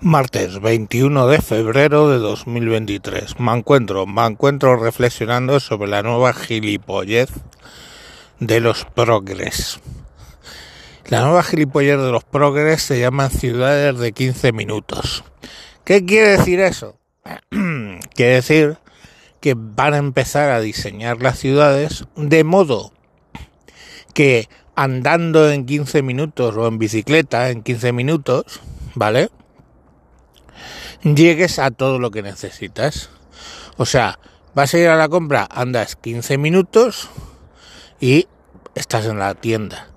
Martes 21 de febrero de 2023. Me encuentro, me encuentro reflexionando sobre la nueva gilipollez de los progres. La nueva gilipollez de los progres se llaman ciudades de 15 minutos. ¿Qué quiere decir eso? quiere decir que van a empezar a diseñar las ciudades de modo que andando en 15 minutos o en bicicleta en 15 minutos, ¿vale? Llegues a todo lo que necesitas. O sea, vas a ir a la compra, andas 15 minutos y estás en la tienda.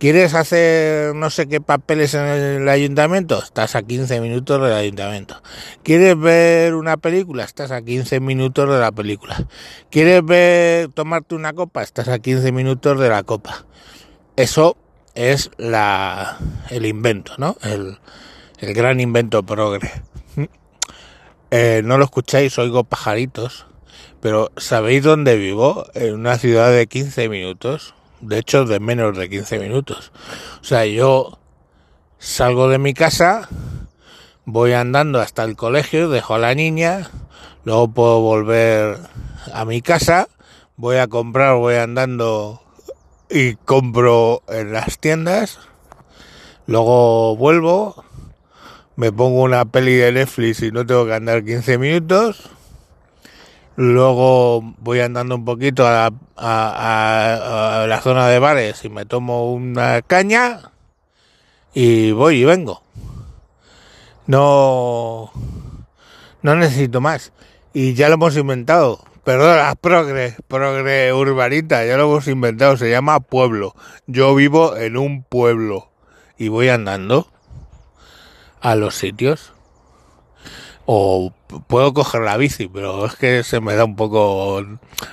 ¿Quieres hacer no sé qué papeles en el ayuntamiento? Estás a 15 minutos del ayuntamiento. ¿Quieres ver una película? Estás a 15 minutos de la película. ¿Quieres ver tomarte una copa? Estás a 15 minutos de la copa. Eso es la el invento, ¿no? El, el gran invento progre. Eh, no lo escucháis, oigo pajaritos, pero ¿sabéis dónde vivo? En una ciudad de 15 minutos, de hecho de menos de 15 minutos. O sea, yo salgo de mi casa, voy andando hasta el colegio, dejo a la niña, luego puedo volver a mi casa, voy a comprar, voy andando y compro en las tiendas, luego vuelvo, me pongo una peli de Netflix y no tengo que andar 15 minutos. Luego voy andando un poquito a la, zona de bares y me tomo una caña y voy y vengo. No, no necesito más. Y ya lo hemos inventado. Perdona, progre, progre urbanita, ya lo hemos inventado. Se llama pueblo. Yo vivo en un pueblo y voy andando a los sitios. O puedo coger la bici, pero es que se me da un poco...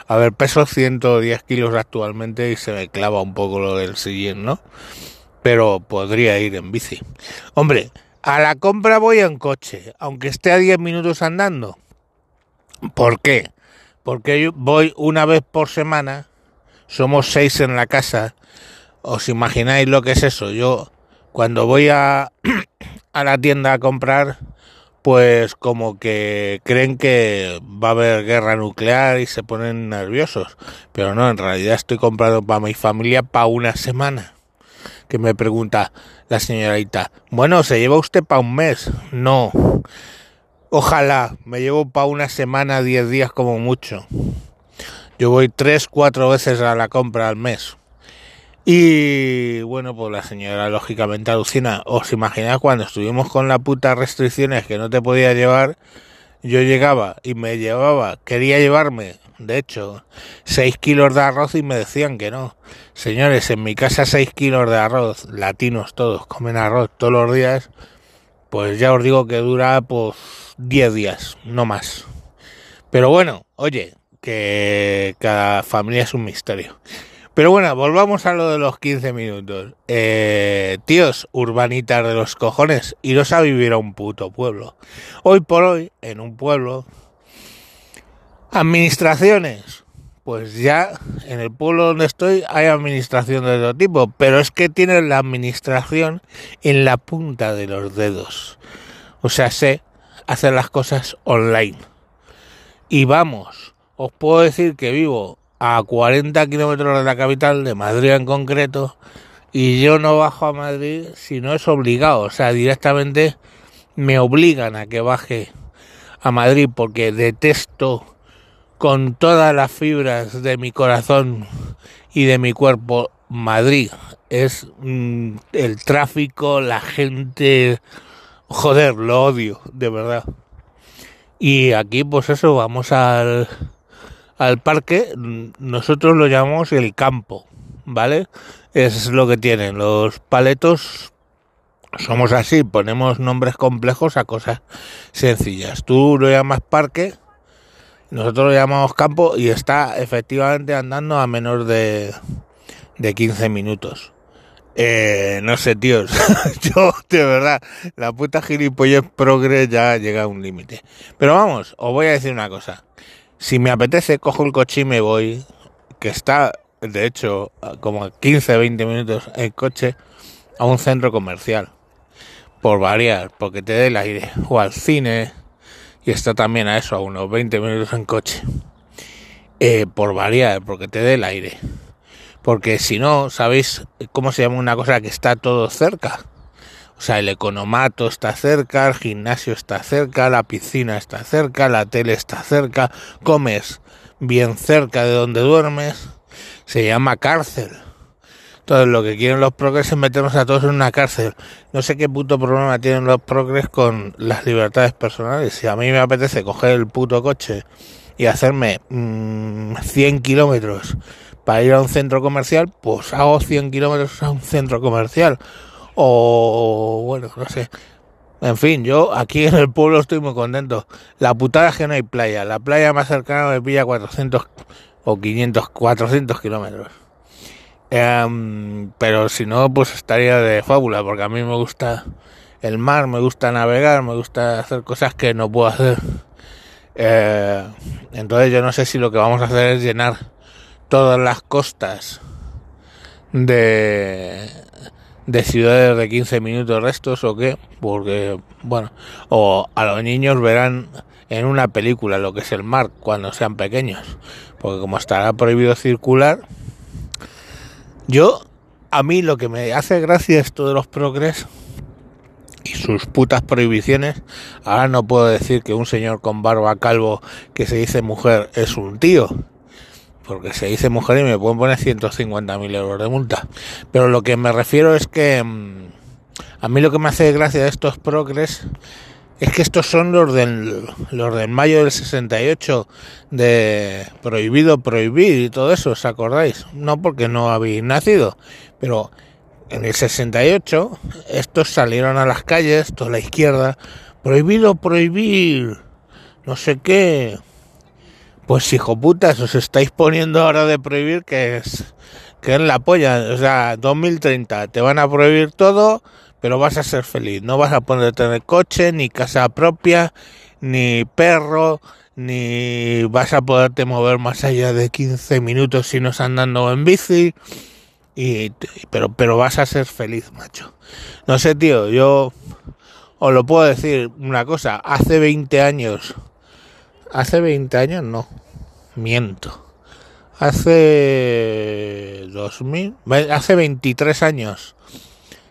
A ver, peso 110 kilos actualmente y se me clava un poco lo del sillín, ¿no? Pero podría ir en bici. Hombre, a la compra voy en coche, aunque esté a 10 minutos andando. ¿Por qué? Porque yo voy una vez por semana, somos seis en la casa. ¿Os imagináis lo que es eso? Yo cuando voy a a la tienda a comprar, pues como que creen que va a haber guerra nuclear y se ponen nerviosos. Pero no, en realidad estoy comprando para mi familia para una semana. Que me pregunta la señorita, bueno, ¿se lleva usted para un mes? No. Ojalá, me llevo para una semana, diez días como mucho. Yo voy tres, cuatro veces a la compra al mes. Y bueno, pues la señora lógicamente alucina. ¿Os imagináis cuando estuvimos con la puta restricciones que no te podía llevar? Yo llegaba y me llevaba, quería llevarme, de hecho, 6 kilos de arroz y me decían que no. Señores, en mi casa 6 kilos de arroz, latinos todos, comen arroz todos los días, pues ya os digo que dura pues 10 días, no más. Pero bueno, oye, que cada familia es un misterio. Pero bueno, volvamos a lo de los 15 minutos. Eh, tíos, urbanitas de los cojones, iros a vivir a un puto pueblo. Hoy por hoy, en un pueblo, administraciones. Pues ya en el pueblo donde estoy hay administración de todo tipo, pero es que tienen la administración en la punta de los dedos. O sea, sé hacer las cosas online. Y vamos, os puedo decir que vivo a 40 kilómetros de la capital, de Madrid en concreto, y yo no bajo a Madrid si no es obligado, o sea, directamente me obligan a que baje a Madrid porque detesto con todas las fibras de mi corazón y de mi cuerpo Madrid. Es mm, el tráfico, la gente, joder, lo odio, de verdad. Y aquí pues eso, vamos al al parque, nosotros lo llamamos el campo, ¿vale? Es lo que tienen los paletos. Somos así, ponemos nombres complejos a cosas sencillas. Tú lo llamas parque, nosotros lo llamamos campo y está efectivamente andando a menos de, de 15 minutos. Eh, no sé, tíos. Yo, de verdad, la puta gilipollez progre ya llega a un límite. Pero vamos, os voy a decir una cosa. Si me apetece, cojo el coche y me voy, que está, de hecho, como a 15, 20 minutos en coche, a un centro comercial. por variar, porque te dé el aire, o al cine, y está también a eso, a unos 20 minutos en coche, eh, por variar, porque te dé el aire. Porque si no, ¿sabéis cómo se llama una cosa que está todo cerca? O sea, el economato está cerca, el gimnasio está cerca, la piscina está cerca, la tele está cerca, comes bien cerca de donde duermes, se llama cárcel. Entonces lo que quieren los progres es meternos a todos en una cárcel. No sé qué puto problema tienen los progres con las libertades personales. Si a mí me apetece coger el puto coche y hacerme 100 mm, kilómetros para ir a un centro comercial, pues hago 100 kilómetros a un centro comercial o bueno, no sé. En fin, yo aquí en el pueblo estoy muy contento. La putada es que no hay playa. La playa más cercana me pilla 400 o 500, 400 kilómetros. Em, pero si no, pues estaría de fábula, porque a mí me gusta el mar, me gusta navegar, me gusta hacer cosas que no puedo hacer. Eh, entonces yo no sé si lo que vamos a hacer es llenar todas las costas de de ciudades de 15 minutos restos o qué, porque, bueno, o a los niños verán en una película lo que es el mar cuando sean pequeños, porque como estará prohibido circular, yo, a mí lo que me hace gracia esto de los progres y sus putas prohibiciones, ahora no puedo decir que un señor con barba calvo que se dice mujer es un tío, porque se dice mujer y me pueden poner 150.000 euros de multa. Pero lo que me refiero es que mm, a mí lo que me hace gracia de estos progres es que estos son los del, los del mayo del 68, de prohibido prohibir y todo eso, ¿os acordáis? No porque no habéis nacido, pero en el 68 estos salieron a las calles, toda la izquierda, prohibido prohibir, no sé qué, pues hijo putas, os estáis poniendo ahora de prohibir que es que es la polla, o sea, 2030 te van a prohibir todo, pero vas a ser feliz, no vas a poder tener coche, ni casa propia, ni perro, ni vas a poderte mover más allá de 15 minutos si no estás andando en bici. Y, pero, pero vas a ser feliz, macho. No sé, tío, yo os lo puedo decir una cosa. Hace 20 años Hace 20 años no, miento. Hace 2000, hace 23 años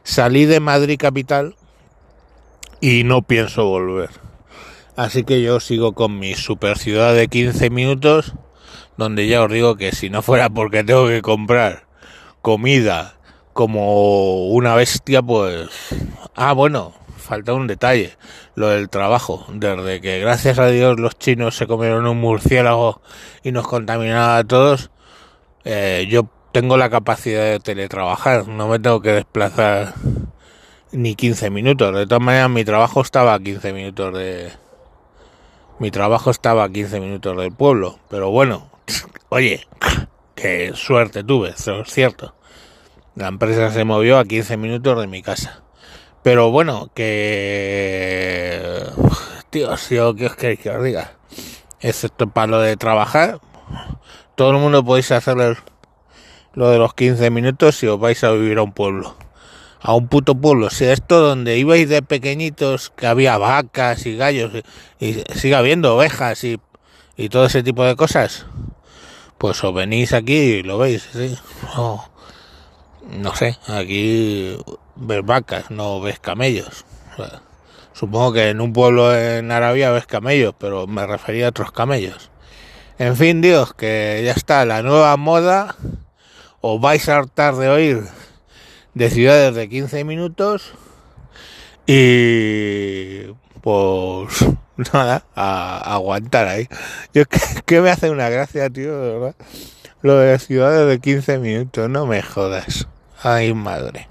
salí de Madrid capital y no pienso volver. Así que yo sigo con mi super ciudad de 15 minutos, donde ya os digo que si no fuera porque tengo que comprar comida como una bestia, pues... Ah, bueno, falta un detalle, lo del trabajo. Desde que gracias a Dios los chinos se comieron un murciélago y nos contaminaron a todos, eh, yo tengo la capacidad de teletrabajar, no me tengo que desplazar ni 15 minutos. De todas maneras, mi trabajo estaba a 15 minutos de... Mi trabajo estaba a 15 minutos del pueblo, pero bueno, oye, qué suerte tuve, eso es cierto. La empresa se movió a 15 minutos de mi casa. Pero bueno, que... Si yo qué os queréis que os diga. Excepto para lo de trabajar, todo el mundo podéis hacer lo de los 15 minutos si os vais a vivir a un pueblo. A un puto pueblo. Si esto donde ibais de pequeñitos, que había vacas y gallos, y, sigue habiendo ovejas y, y todo ese tipo de cosas, pues os venís aquí y lo veis, ¿sí? no sé, aquí ves vacas, no ves camellos. supongo que en un pueblo en Arabia ves camellos, pero me refería a otros camellos. En fin, Dios, que ya está la nueva moda. Os vais a hartar de oír de ciudades de 15 minutos. Y pues nada, a, aguantar ahí. Yo que, me hace una gracia, tío, de verdad. Lo de ciudades de 15 minutos, no me jodas. Ay, madre.